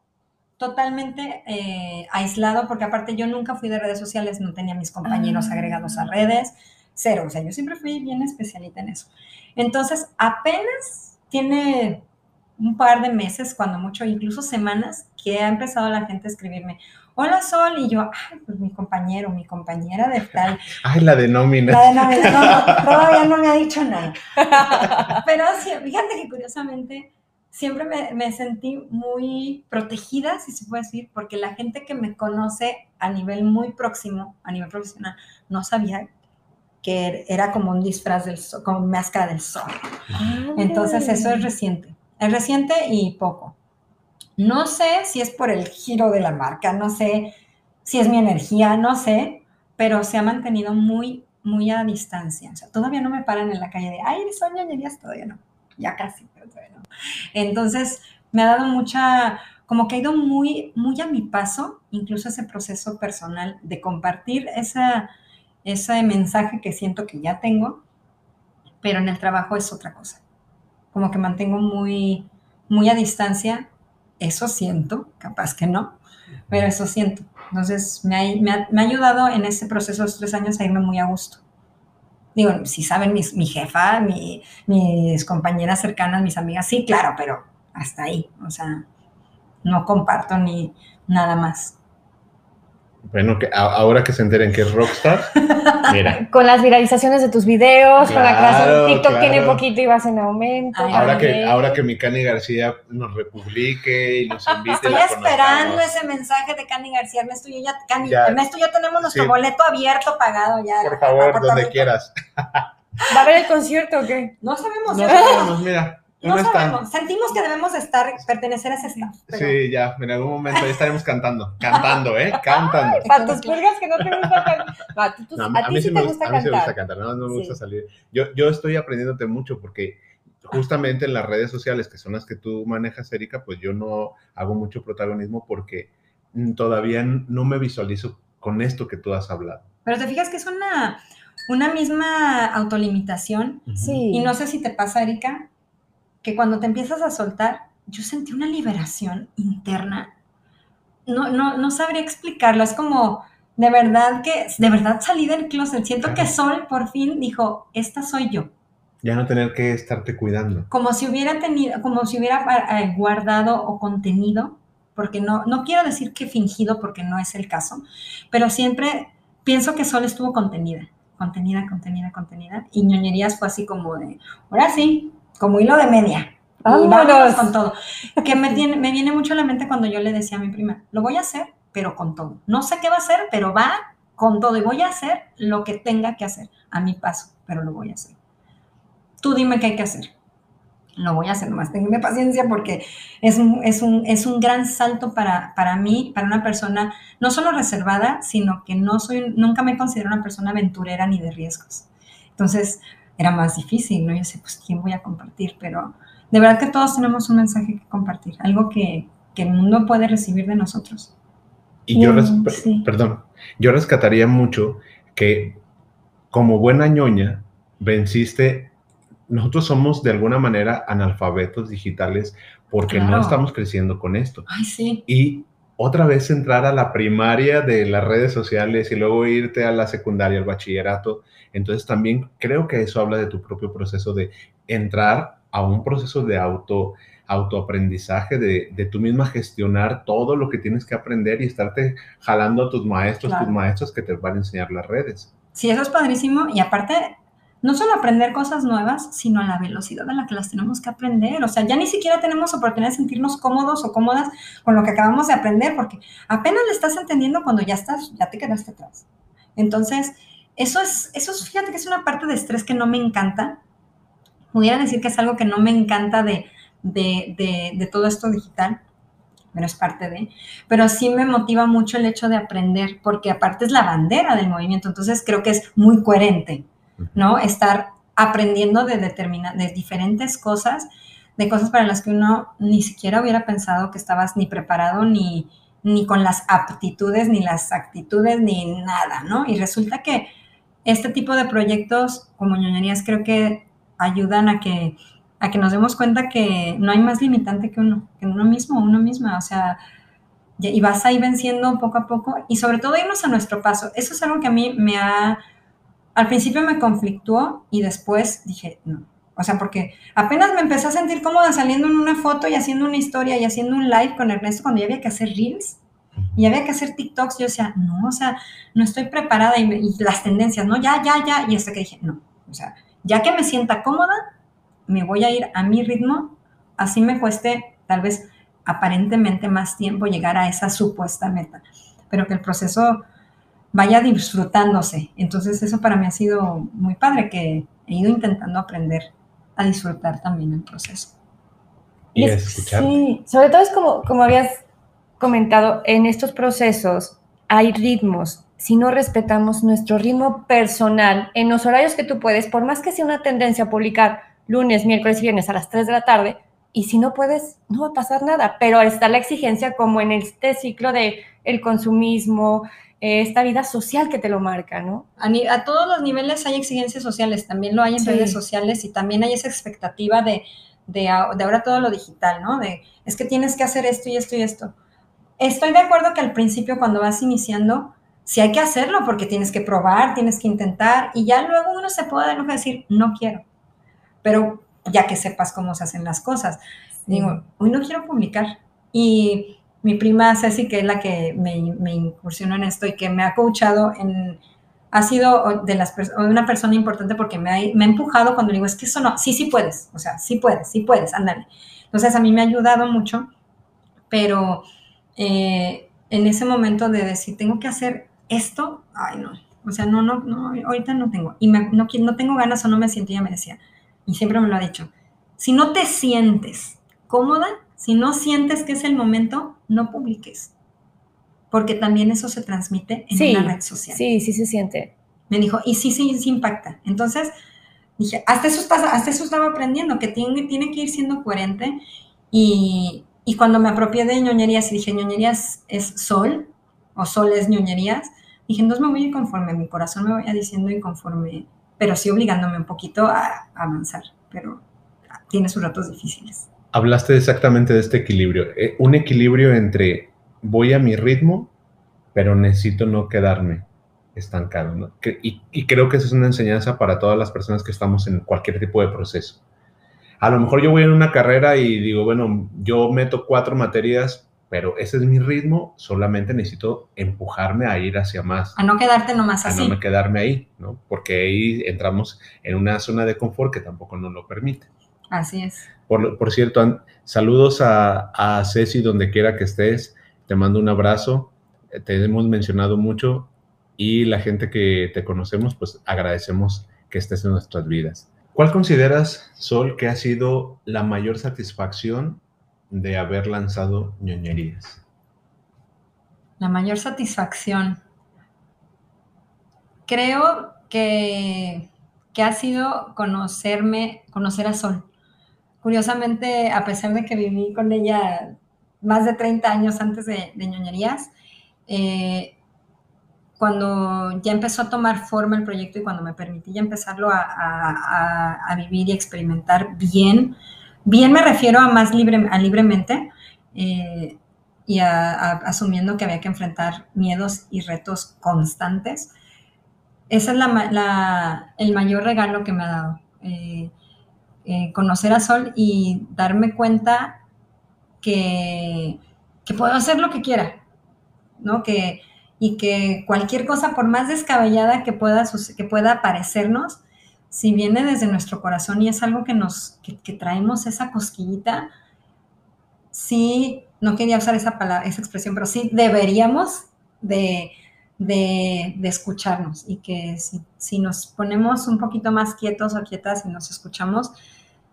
totalmente eh, aislado porque aparte yo nunca fui de redes sociales, no tenía mis compañeros Ah. agregados a redes, cero, o sea, yo siempre fui bien especialita en eso. Entonces, apenas tiene un par de meses, cuando mucho, incluso semanas, que ha empezado la gente a escribirme, hola Sol, y yo, ay, pues mi compañero, mi compañera de tal, Ay, la de nómina. la de no, no, todavía no me ha dicho nada. Pero sí, fíjate que curiosamente siempre me, me sentí muy protegida, si se puede decir, porque la gente que me conoce a nivel muy próximo, a nivel profesional, no sabía que era como un disfraz del sol, como máscara del sol. Entonces eso es reciente, es reciente y poco. No sé si es por el giro de la marca, no sé si es mi energía, no sé, pero se ha mantenido muy, muy a distancia. O sea, todavía no me paran en la calle de, ay, son ñoñerías, todavía no, ya casi, pero. Entonces me ha dado mucha, como que ha ido muy, muy a mi paso, incluso ese proceso personal de compartir esa, ese mensaje que siento que ya tengo, pero en el trabajo es otra cosa. Como que mantengo muy, muy a distancia, eso siento, capaz que no, pero eso siento. Entonces me ha, me ha- me ha ayudado en ese proceso de tres años a irme muy a gusto. Digo, si saben mis- mi jefa, mi- mis compañeras cercanas, mis amigas, sí, claro, pero hasta ahí. O sea, no comparto ni nada más. Bueno, que a- ahora que se enteren que es rockstar, mira, Con las viralizaciones de tus videos, con la creación de TikTok tiene poquito y vas en aumento. Ay, ahora que, ahora que mi Cani García nos republique y nos invite. Estoy la esperando ese mensaje de Candy García. Ernesto, yo ya, Candy, Ya. Ernesto, ya tenemos nuestro Sí. boleto abierto, pagado ya. Por favor, donde quieras. ¿Va a haber el concierto o qué? No sabemos. No ya sabemos, mira. No sabemos. Sentimos que debemos estar, pertenecer a ese staff. pero- Sí, ya, en algún momento ahí estaremos cantando. Cantando, ¿eh? Cantando. Para tus pulgas que no te gusta cantar. No, a ti, tú- No, a ti sí me te gusta a mí sí me gusta cantar. cantar, no, no me gusta Sí. salir. Yo, yo estoy aprendiéndote mucho porque justamente en las redes sociales, que son las que tú manejas, Erika, pues yo no hago mucho protagonismo porque todavía no me visualizo con esto que tú has hablado. Pero te fijas que es una, una misma autolimitación. Sí. Y no sé si te pasa, Erika, que cuando te empiezas a soltar, yo sentí una liberación interna. No, no, no sabría explicarlo. Es como, de verdad que, de verdad salí del closet. Siento que Sol por fin dijo, esta soy yo. Ya no tener que estarte cuidando. Como si hubiera tenido, como si hubiera eh, guardado o contenido, porque no, no quiero decir que fingido, porque no es el caso, pero siempre pienso que Sol estuvo contenida, contenida, contenida, contenida. Y ñoñerías fue así como de, ahora sí, como hilo de media. Y Vámonos. con todo. Que me, tiene- me viene mucho a la mente cuando yo le decía a mi prima, lo voy a hacer, pero con todo. No sé qué va a hacer, pero va con todo. Y voy a hacer lo que tenga que hacer a mi paso, pero lo voy a hacer. Tú dime qué hay que hacer. Lo voy a hacer, nomás tenme paciencia porque es un, es un, es un gran salto para, para mí, para una persona no solo reservada, sino que no soy, nunca me considero una persona aventurera ni de riesgos. Entonces era más difícil, ¿no? Yo sé, pues, ¿quién voy a compartir? Pero de verdad que todos tenemos un mensaje que compartir, algo que, que el mundo puede recibir de nosotros. Y yo, res- sí. perdón, yo rescataría mucho que como buena ñoña venciste, nosotros somos de alguna manera analfabetos digitales porque no estamos creciendo con esto. Ay, sí. Y otra vez entrar a la primaria de las redes sociales y luego irte a la secundaria, al bachillerato. Entonces también creo que eso habla de tu propio proceso de entrar a un proceso de auto autoaprendizaje, de, de tú misma gestionar todo lo que tienes que aprender y estarte jalando a tus maestros, Claro. tus maestros que te van a enseñar las redes. Sí, eso es padrísimo. Y aparte, no solo aprender cosas nuevas, sino a la velocidad a la que las tenemos que aprender. O sea, ya ni siquiera tenemos oportunidad de sentirnos cómodos o cómodas con lo que acabamos de aprender, porque apenas le estás entendiendo cuando ya estás, ya te quedaste atrás. Entonces, eso es, eso es, fíjate que es una parte de estrés que no me encanta. Pudiera decir que es algo que no me encanta de, de, de, de todo esto digital, pero es parte de. Pero sí me motiva mucho el hecho de aprender, porque aparte es la bandera del movimiento, entonces creo que es muy coherente, ¿no? Estar aprendiendo de, determina, de diferentes cosas, de cosas para las que uno ni siquiera hubiera pensado que estabas ni preparado, ni, ni con las aptitudes, ni las actitudes, ni nada, ¿no? Y resulta que este tipo de proyectos como ñoñerías creo que ayudan a que a que nos demos cuenta que no hay más limitante que uno, que uno mismo, uno misma, o sea, y vas ahí venciendo poco a poco y sobre todo irnos a nuestro paso. Eso es algo que a mí me ha, al principio me conflictuó y después dije, no, o sea, porque apenas me empecé a sentir cómoda saliendo en una foto y haciendo una historia y haciendo un live con Ernesto cuando ya había que hacer reels y había que hacer TikToks, yo decía, no, o sea, no estoy preparada y, me- y las tendencias, no, ya, ya, ya, y hasta que dije, no, o sea, ya que me sienta cómoda, me voy a ir a mi ritmo, así me cueste tal vez aparentemente más tiempo llegar a esa supuesta meta, pero que el proceso vaya disfrutándose. Entonces eso para mí ha sido muy padre, que he ido intentando aprender a disfrutar también el proceso. Y es. Sí, sobre todo es como, como habías comentado, en estos procesos hay ritmos. Si no respetamos nuestro ritmo personal en los horarios que tú puedes, por más que sea una tendencia a publicar lunes, miércoles y viernes a las 3 de la tarde, y si no puedes, no va a pasar nada, pero está la exigencia como en este ciclo de el consumismo, eh, esta vida social que te lo marca, ¿no? A, ni- a todos los niveles hay exigencias sociales, también lo hay en Sí. redes sociales y también hay esa expectativa de, de, de ahora todo lo digital, ¿no? De es que tienes que hacer esto y esto y esto. Estoy de acuerdo que al principio cuando vas iniciando, sí hay que hacerlo porque tienes que probar, tienes que intentar y ya luego uno se puede dar el lujo de decir, no quiero, pero ya que sepas cómo se hacen las cosas. Digo, hoy no quiero publicar. Y mi prima Ceci, que es la que me, me incursionó en esto y que me ha coachado, en, ha sido de las una persona importante porque me ha, me ha empujado cuando digo, es que eso no, sí, sí puedes, o sea, sí puedes, sí puedes, ándale. Entonces a mí me ha ayudado mucho, pero eh, en ese momento de decir, tengo que hacer esto, ay no, O sea, no, no, no, ahorita no tengo. Y me, no, no tengo ganas o no me siento, ella me decía, y siempre me lo ha dicho, si no te sientes cómoda, si no sientes que es el momento, no publiques. Porque también eso se transmite en una red social. Sí, sí se siente. Me dijo, y sí, sí, sí impacta. Entonces, dije, hasta eso, hasta eso estaba aprendiendo, que tiene, tiene que ir siendo coherente. Y, y cuando me apropié de ñoñerías y dije, ñoñerías es sol, o sol es ñoñerías, dije, entonces me voy a ir conforme mi corazón me vaya diciendo y conforme, pero sí obligándome un poquito a, avanzar, pero tiene sus ratos difíciles. Hablaste exactamente de este equilibrio, eh, un equilibrio entre voy a mi ritmo, pero necesito no quedarme estancado, y, y creo que esa es una enseñanza para todas las personas que estamos en cualquier tipo de proceso a lo mejor yo voy en una carrera y digo, bueno, yo meto cuatro materias, pero ese es mi ritmo, solamente necesito empujarme a ir hacia más. A no quedarte nomás así. A no quedarme ahí, ¿no? Porque ahí entramos en una zona de confort que tampoco nos lo permite. Así es. Por, por cierto, saludos a, a Ceci donde quiera que estés. Te mando un abrazo. Te hemos mencionado mucho y la gente que te conocemos, pues agradecemos que estés en nuestras vidas. ¿Cuál consideras, Sol, que ha sido la mayor satisfacción de haber lanzado ñoñerías? La mayor satisfacción. Creo que, que ha sido conocerme, conocer a Sol. Curiosamente, a pesar de que viví con ella más de 30 años antes de, de ñoñerías, eh, cuando ya empezó a tomar forma el proyecto y cuando me permití ya empezarlo a, vivir y experimentar bien, bien me refiero a más libre, a libremente eh, y asumiendo que había que enfrentar miedos y retos constantes. Ese es el mayor regalo que me ha dado. Eh, eh, conocer a Sol y darme cuenta que, que puedo hacer lo que quiera, ¿no? Que, y que cualquier cosa, por más descabellada que pueda, que pueda parecernos, si viene desde nuestro corazón y es algo que nos, que, traemos esa cosquillita, sí, no quería usar esa palabra, esa expresión, pero sí deberíamos de, de, escucharnos y que si, si, nos ponemos un poquito más quietos o quietas y nos escuchamos,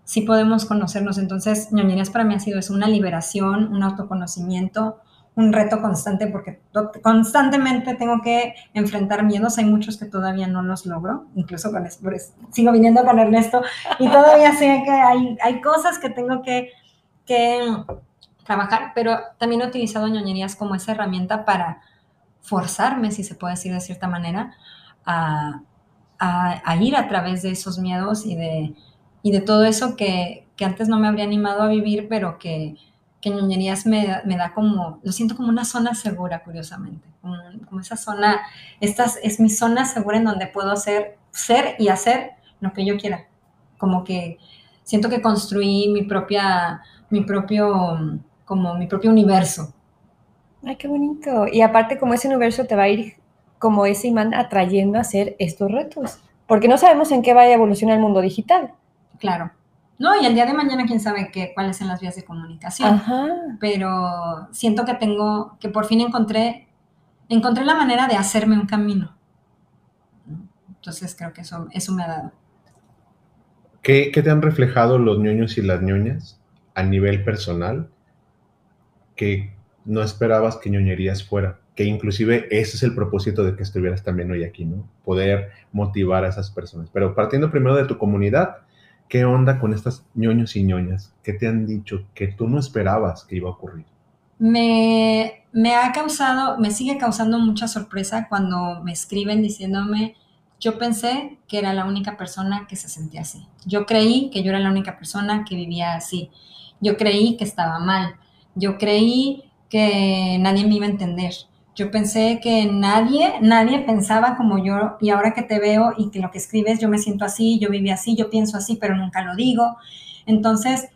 sí podemos conocernos. Entonces, ñoñerías para mí ha sido eso, una liberación, un autoconocimiento, un reto constante porque constantemente tengo que enfrentar miedos. Hay muchos que todavía no los logro, incluso con sigo viniendo con Ernesto y todavía sé que hay, hay cosas que tengo que, trabajar, pero también he utilizado ñoñerías como esa herramienta para forzarme, si se puede decir de cierta manera, a, ir a través de esos miedos y de, y de todo eso que, que antes no me habría animado a vivir, pero que que ñoñerías me, me, da como, lo siento como una zona segura, curiosamente, como, esa zona, esta es mi zona segura en donde puedo hacer, ser y hacer lo que yo quiera, como que siento que construí mi propia, mi propio, como mi propio universo. Ay, qué bonito. Y aparte como ese universo te va a ir como ese imán atrayendo a hacer estos retos, porque no sabemos en qué va a evolucionar el mundo digital. Claro. No, y el día de mañana quién sabe qué, cuáles son las vías de comunicación. Pero siento que tengo, que por fin encontré, encontré la manera de hacerme un camino. Entonces creo que eso, eso me ha dado. ¿Qué, ¿Qué, te han reflejado los ñoños y las ñoñas a nivel personal que no esperabas que ñoñerías fuera? Que inclusive ese es el propósito de que estuvieras también hoy aquí, ¿no? Poder motivar a esas personas. Pero partiendo primero de tu comunidad, ¿Qué onda con estas ñoños y ñoñas? ¿Qué te han dicho que tú no esperabas que iba a ocurrir? Me, me ha causado, me sigue causando mucha sorpresa cuando me escriben diciéndome, yo pensé que era la única persona que se sentía así. Yo creí que yo era la única persona que vivía así. Yo creí que estaba mal. Yo creí que nadie me iba a entender. Yo pensé que nadie, nadie pensaba como yo y ahora que te veo y que lo que escribes, yo me siento así, yo viví así, yo pienso así, pero nunca lo digo. Entonces,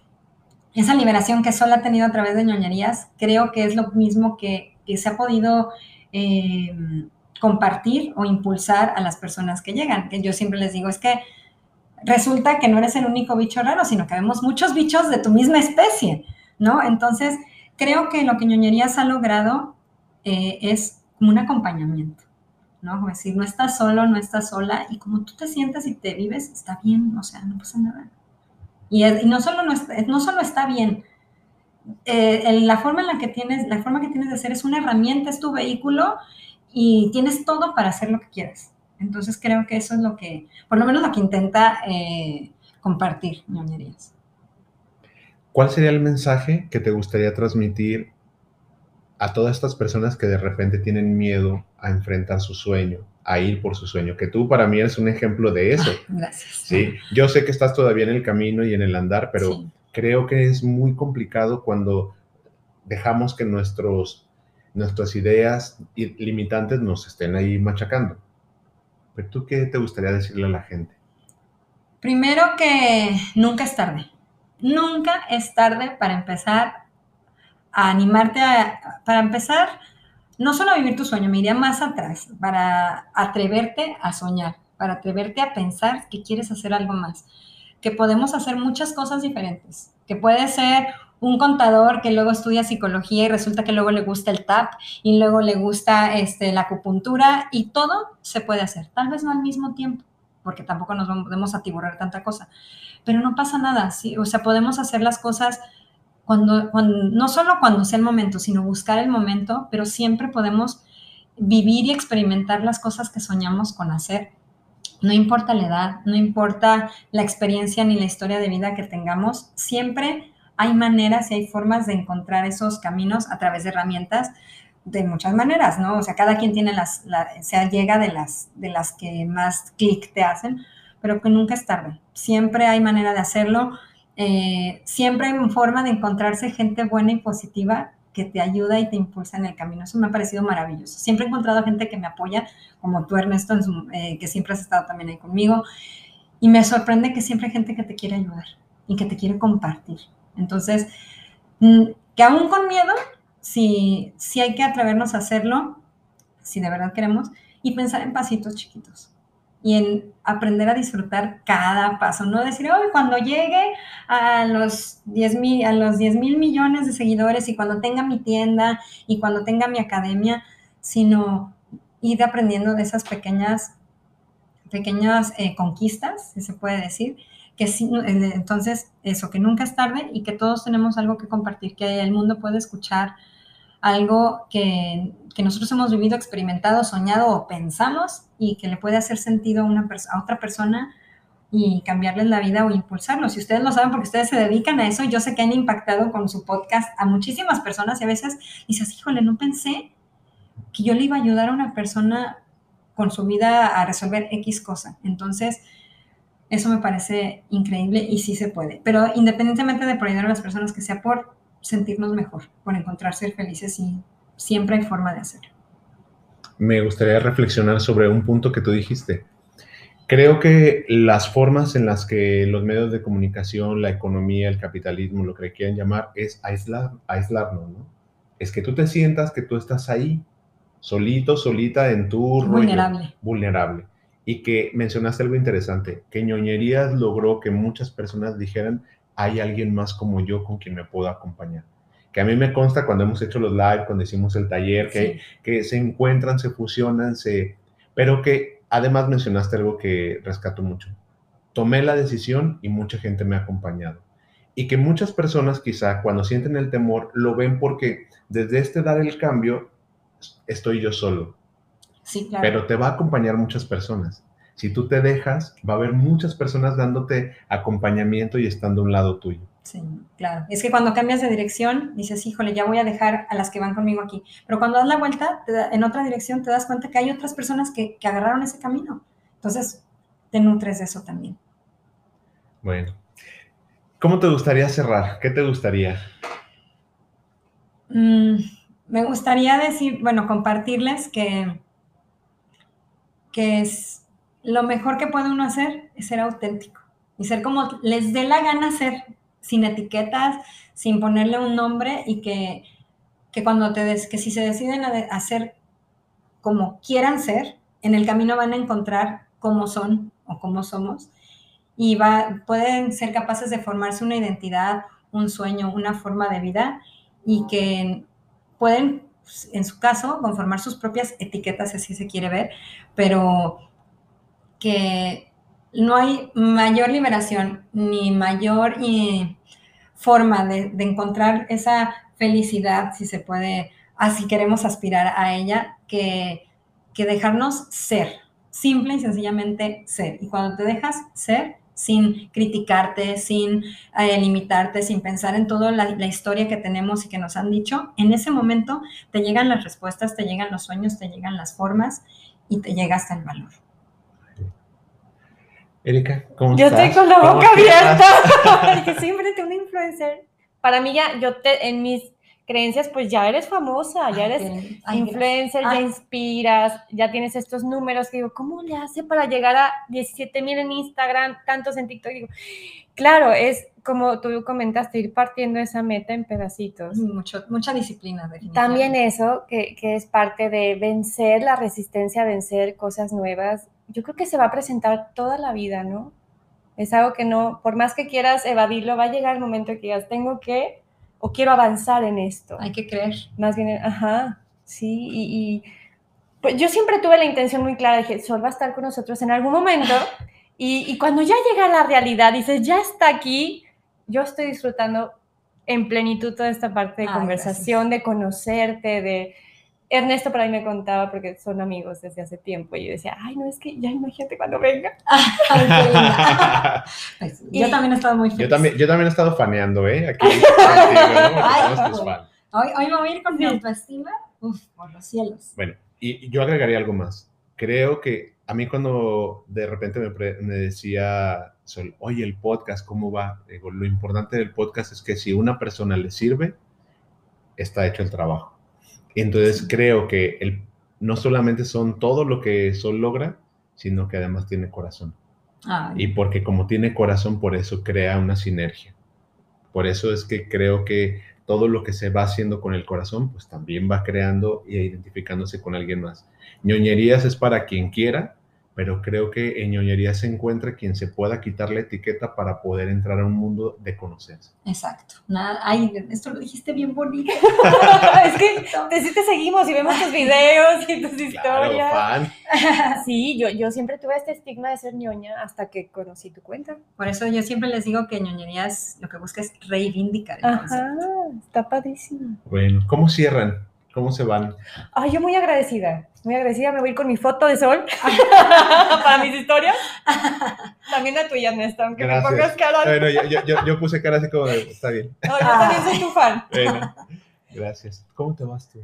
esa liberación que solo ha tenido a través de ñoñerías, creo que es lo mismo que, se ha podido eh, compartir o impulsar a las personas que llegan. Que yo siempre les digo, es que resulta que no eres el único bicho raro, sino que vemos muchos bichos de tu misma especie, ¿no? Entonces, creo que lo que ñoñerías ha logrado eh, es como un acompañamiento, ¿no? Como decir, no estás solo, no estás sola, y como tú te sientas y te vives, está bien, o sea, no pasa nada. Y, no, solo no, no solo está bien, eh, la forma en la que tienes, la forma que tienes de hacer es una herramienta, es tu vehículo y tienes todo para hacer lo que quieras. Entonces creo que eso es lo que, por lo menos lo que intenta eh, compartir ñoñerías. ¿Cuál sería el mensaje que te gustaría transmitir a todas estas personas que de repente tienen miedo a enfrentar su sueño, a ir por su sueño? Que tú para mí eres un ejemplo de eso. gracias. Sí, yo sé que estás todavía en el camino y en el andar, pero creo que es muy complicado cuando dejamos que nuestros, nuestras ideas limitantes nos estén ahí machacando. Pero tú, ¿qué te gustaría decirle a la gente? Primero que nunca es tarde. Nunca es tarde para empezar a animarte a, para empezar, no solo a vivir tu sueño, me iría más atrás, para atreverte a soñar, para atreverte a pensar que quieres hacer algo más, que podemos hacer muchas cosas diferentes, que puede ser un contador que luego estudia psicología y resulta que luego le gusta el TAP y luego le gusta este, la acupuntura y todo se puede hacer, tal vez no al mismo tiempo, porque tampoco nos podemos atiborrar tanta cosa, pero no pasa nada, ¿sí? o sea, podemos hacer las cosas no solo cuando sea el momento, sino buscar el momento, pero siempre podemos vivir y experimentar las cosas que soñamos con hacer. No importa la edad, no importa la experiencia ni la historia de vida que tengamos, siempre hay maneras y hay formas de encontrar esos caminos a través de herramientas de muchas maneras, ¿no? O sea, cada quien tiene las, se llega de las, de las que más clic te hacen, pero que nunca es tarde. Siempre hay manera de hacerlo, eh, siempre hay forma de encontrarse gente buena y positiva que te ayuda y te impulsa en el camino. Eso me ha parecido maravilloso. Siempre he encontrado gente que me apoya, como tú, Ernesto, eh, que siempre has estado también ahí conmigo. Y me sorprende que siempre hay gente que te quiere ayudar y que te quiere compartir. Entonces, mm, que aún con miedo, si, si hay que atrevernos a hacerlo, si de verdad queremos, y pensar en pasitos chiquitos y en aprender a disfrutar cada paso, no decir, hoy cuando llegue a los 10 mil, a los 10 mil millones de seguidores y cuando tenga mi tienda y cuando tenga mi academia, sino ir aprendiendo de esas pequeñas, pequeñas eh, conquistas, si se puede decir, que sí, eh, entonces eso, que nunca es tarde y que todos tenemos algo que compartir, que el mundo puede escuchar algo que, nosotros hemos vivido, experimentado, soñado o pensamos y que le puede hacer sentido a, una a otra persona y cambiarles la vida o impulsarlo. Si ustedes lo saben porque ustedes se dedican a eso, yo sé que han impactado con su podcast a muchísimas personas y a veces dices, híjole, no pensé que yo le iba a ayudar a una persona con su vida a resolver X cosa. Entonces, eso me parece increíble y sí se puede. Pero independientemente de por ayudar a las personas, que sea por sentirnos mejor, por encontrar ser felices y siempre hay forma de hacerlo. Me gustaría reflexionar sobre un punto que tú dijiste. Creo que las formas en las que los medios de comunicación, la economía, el capitalismo, lo que quieran llamar, es aislar, aislarnos, ¿no? Es que tú te sientas que tú estás ahí, solito, solita en tu vulnerable. vulnerable. Y que mencionaste algo interesante, que ñoñerías logró que muchas personas dijeran, hay alguien más como yo con quien me puedo acompañar. Que a mí me consta cuando hemos hecho los live, cuando hicimos el taller, que, que se encuentran, se fusionan, se... pero que además mencionaste algo que rescato mucho. Tomé la decisión y mucha gente me ha acompañado. Y que muchas personas quizá cuando sienten el temor lo ven porque desde este dar el cambio estoy yo solo. Sí, claro. Pero te va a acompañar muchas personas. Si tú te dejas, va a haber muchas personas dándote acompañamiento y estando a un lado tuyo. Sí, claro. Es que cuando cambias de dirección, dices, híjole, ya voy a dejar a las que van conmigo aquí. Pero cuando das la vuelta en otra dirección, te das cuenta que hay otras personas que, agarraron ese camino. Entonces, te nutres de eso también. Bueno. ¿Cómo te gustaría cerrar? ¿Qué te gustaría? Mm, me gustaría decir, bueno, compartirles que, que es, lo mejor que puede uno hacer es ser auténtico y ser como les dé la gana ser, sin etiquetas, sin ponerle un nombre y que, cuando te des, que si se deciden a hacer como quieran ser, en el camino van a encontrar cómo son o cómo somos. Y va, pueden ser capaces de formarse una identidad, un sueño, una forma de vida y que pueden pues, en su caso, conformar sus propias etiquetas, si así se quiere ver, pero que no hay mayor liberación ni mayor forma de, encontrar esa felicidad, si se puede, así queremos aspirar a ella, que, que dejarnos ser, simple y sencillamente ser. Y cuando te dejas ser, sin criticarte, sin eh, limitarte, sin pensar en toda la, la, historia que tenemos y que nos han dicho, en ese momento te llegan las respuestas, te llegan los sueños, te llegan las formas y te llega hasta el valor. Erika, ¿cómo Yo estás? estoy con la ¿Cómo boca abierta. que siempre te una influencer. Para mí ya, yo te, en mis creencias, pues ya eres famosa, ya eres Ay, ay, influencer, ya Ay. inspiras, ya tienes estos números que digo, ¿cómo le hace para llegar a 17 mil en Instagram, tantos en TikTok? Digo, claro, es como tú comentaste, ir partiendo esa meta en pedacitos. Mucho, mucha disciplina. También eso, que, que es parte de vencer la resistencia a vencer cosas nuevas, yo creo que se va a presentar toda la vida, ¿no? Es algo que no, por más que quieras evadirlo, va a llegar el momento que digas, tengo que, o quiero avanzar en esto. Hay que creer. Más bien, ajá, sí, y, y, pues yo siempre tuve la intención muy clara, dije, Sol va a estar con nosotros en algún momento, y, y cuando ya llega la realidad, dices, ya está aquí, yo estoy disfrutando en plenitud toda esta parte de Ay, conversación, de conocerte, de... Ernesto por ahí me contaba, porque son amigos desde hace tiempo, y yo decía, ay, no, es que ya imagínate cuando venga. Ay. Pues, yo también he estado muy feliz. Yo también, yo también he estado faneando, ¿eh? Aquí contigo, ¿no? Ay. Hoy, hoy me voy a ir con mi autoestima. Uf, por los cielos. Bueno, y yo agregaría algo más. Creo que a mí cuando de repente me, pre- me decía Sol, oye, el podcast, ¿cómo va? Digo, lo importante del podcast es que si una persona le sirve, está hecho el trabajo. Entonces creo que el, no solamente son todo lo que Sol logra, sino que además tiene corazón. Ay, Y porque como tiene corazón, por eso crea una sinergia. Por eso es que creo que todo lo que se va haciendo con el corazón, pues también va creando y identificándose con alguien más. ñoñerías es para quien quiera, pero creo que en ñoñerías se encuentra quien se pueda quitar la etiqueta para poder entrar a un mundo de conocerse. Exacto. Nada, ay, esto lo dijiste bien bonito. es que te, sí te seguimos y vemos tus videos y tus Claro, historias. fan. Sí, yo, yo siempre tuve este estigma de ser ñoña hasta que conocí tu cuenta. Por eso yo siempre les digo que ñoñerías lo que busca es reivindicar el concepto. Ajá, está padrísimo. Bueno, ¿cómo cierran? ¿Cómo se van? Ay, yo muy agradecida, muy agradecida. Me voy a ir con mi foto de sol para mis historias. También la tuya, Ernesto, aunque Gracias. me pongas cara. Bueno, yo, yo- yo- yo puse cara así como de, está bien. No, yo también soy tu fan. Bueno, gracias. ¿Cómo te vas tú?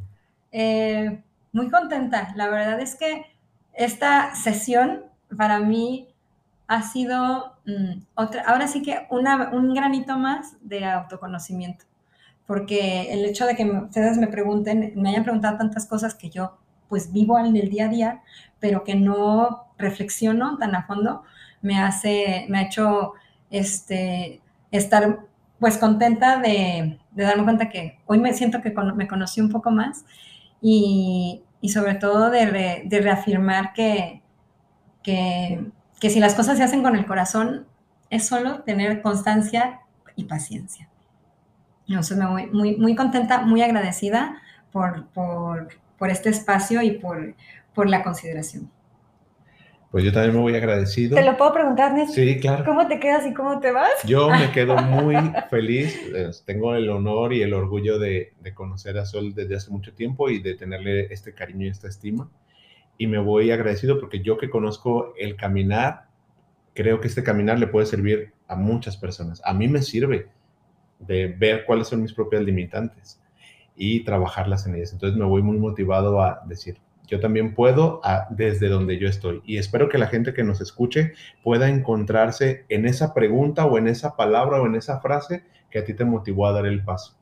Eh, muy contenta. La verdad es que esta sesión para mí ha sido mm, otra, ahora sí que una- un granito más de autoconocimiento. Porque el hecho de que ustedes me pregunten, me hayan preguntado tantas cosas que yo pues vivo en el día a día, pero que no reflexiono tan a fondo, me hace, me ha hecho este, estar pues contenta de, darme cuenta que hoy me siento que me conocí un poco más y, y sobre todo de, re- de reafirmar que, que si las cosas se hacen con el corazón, es solo tener constancia y paciencia. Entonces me voy muy, muy contenta, muy agradecida por, por, por este espacio y por, por la consideración. Pues yo también me voy agradecido. ¿Te lo puedo preguntar, Ernesto? Sí, claro. ¿Cómo te quedas y cómo te vas? Yo me quedo muy feliz. Tengo el honor y el orgullo de, de conocer a Sol desde hace mucho tiempo y de tenerle este cariño y esta estima. Y me voy agradecido porque yo que conozco el caminar, creo que este caminar le puede servir a muchas personas. A mí me sirve de ver cuáles son mis propias limitantes y trabajarlas en ellas. Entonces me voy muy motivado a decir, yo también puedo a- desde donde yo estoy. Y espero que la gente que nos escuche pueda encontrarse en esa pregunta o en esa palabra o en esa frase que a ti te motivó a dar el paso.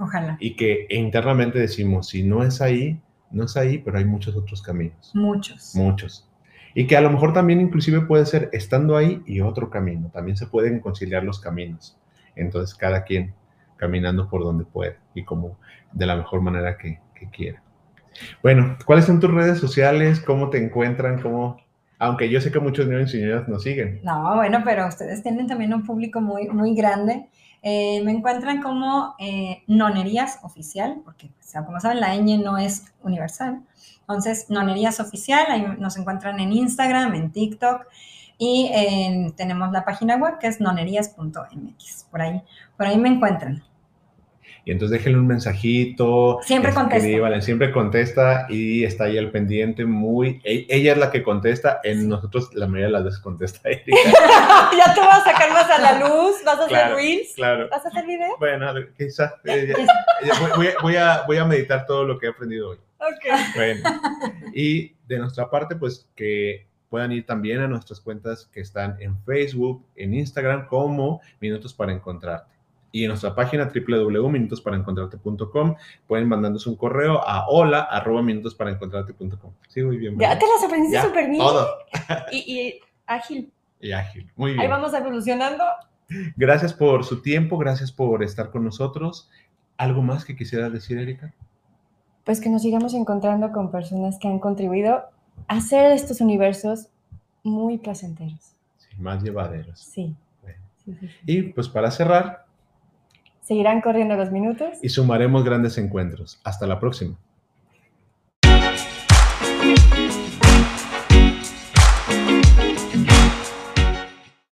Ojalá. Y que internamente decimos, si no es ahí, no es ahí, pero hay muchos otros caminos, Muchos. muchos. Y que a lo mejor también inclusive puede ser estando ahí y otro camino. También se pueden conciliar los caminos. Entonces cada quien caminando por donde puede y como de la mejor manera que, que quiera. Bueno, ¿cuáles son tus redes sociales? ¿Cómo te encuentran? ¿Cómo? Aunque yo sé que muchos niños y señoras nos siguen. No, bueno, pero ustedes tienen también un público muy, muy grande. Eh, me encuentran como eh, Nonerías Oficial, porque o sea, como saben, la ñ no es universal. Entonces, Nonerías Oficial, ahí nos encuentran en Instagram, en TikTok y en- tenemos la página web que es nonerías.mx. Por ahí, por ahí me encuentran. Y entonces déjenle un mensajito. Siempre contesta. escríbanle, siempre contesta y está ahí al pendiente. Muy, e- ella es la que contesta. En nosotros la mayoría de las veces contesta Erika. ya te vas a sacar más a la luz, vas a Claro. hacer reels, Claro. vas a hacer video. Bueno, quizás. eh, ya voy, voy a, voy a meditar todo lo que he aprendido hoy. Ok. Bueno, y de nuestra parte, pues que puedan ir también a nuestras cuentas que están en Facebook, en Instagram, como Minutos para Encontrarte. Y en nuestra página www.minutosparaencontrarte.com pueden mandarnos un correo a hola arroba minutosparaencontrarte.com. Sí, muy bien. Ya te las aprendiste súper bien. Todo. Y, y ágil. Y ágil. Muy Ahí bien. vamos evolucionando. Gracias por su tiempo, gracias por estar con nosotros. ¿Algo más que quisieras decir, Erika? Pues que nos sigamos encontrando con personas que han contribuido hacer estos universos muy placenteros. Sí, más llevaderos. Sí. Bueno. Sí, sí, sí. Y pues para cerrar, Seguirán corriendo los minutos. y sumaremos grandes encuentros. Hasta la próxima.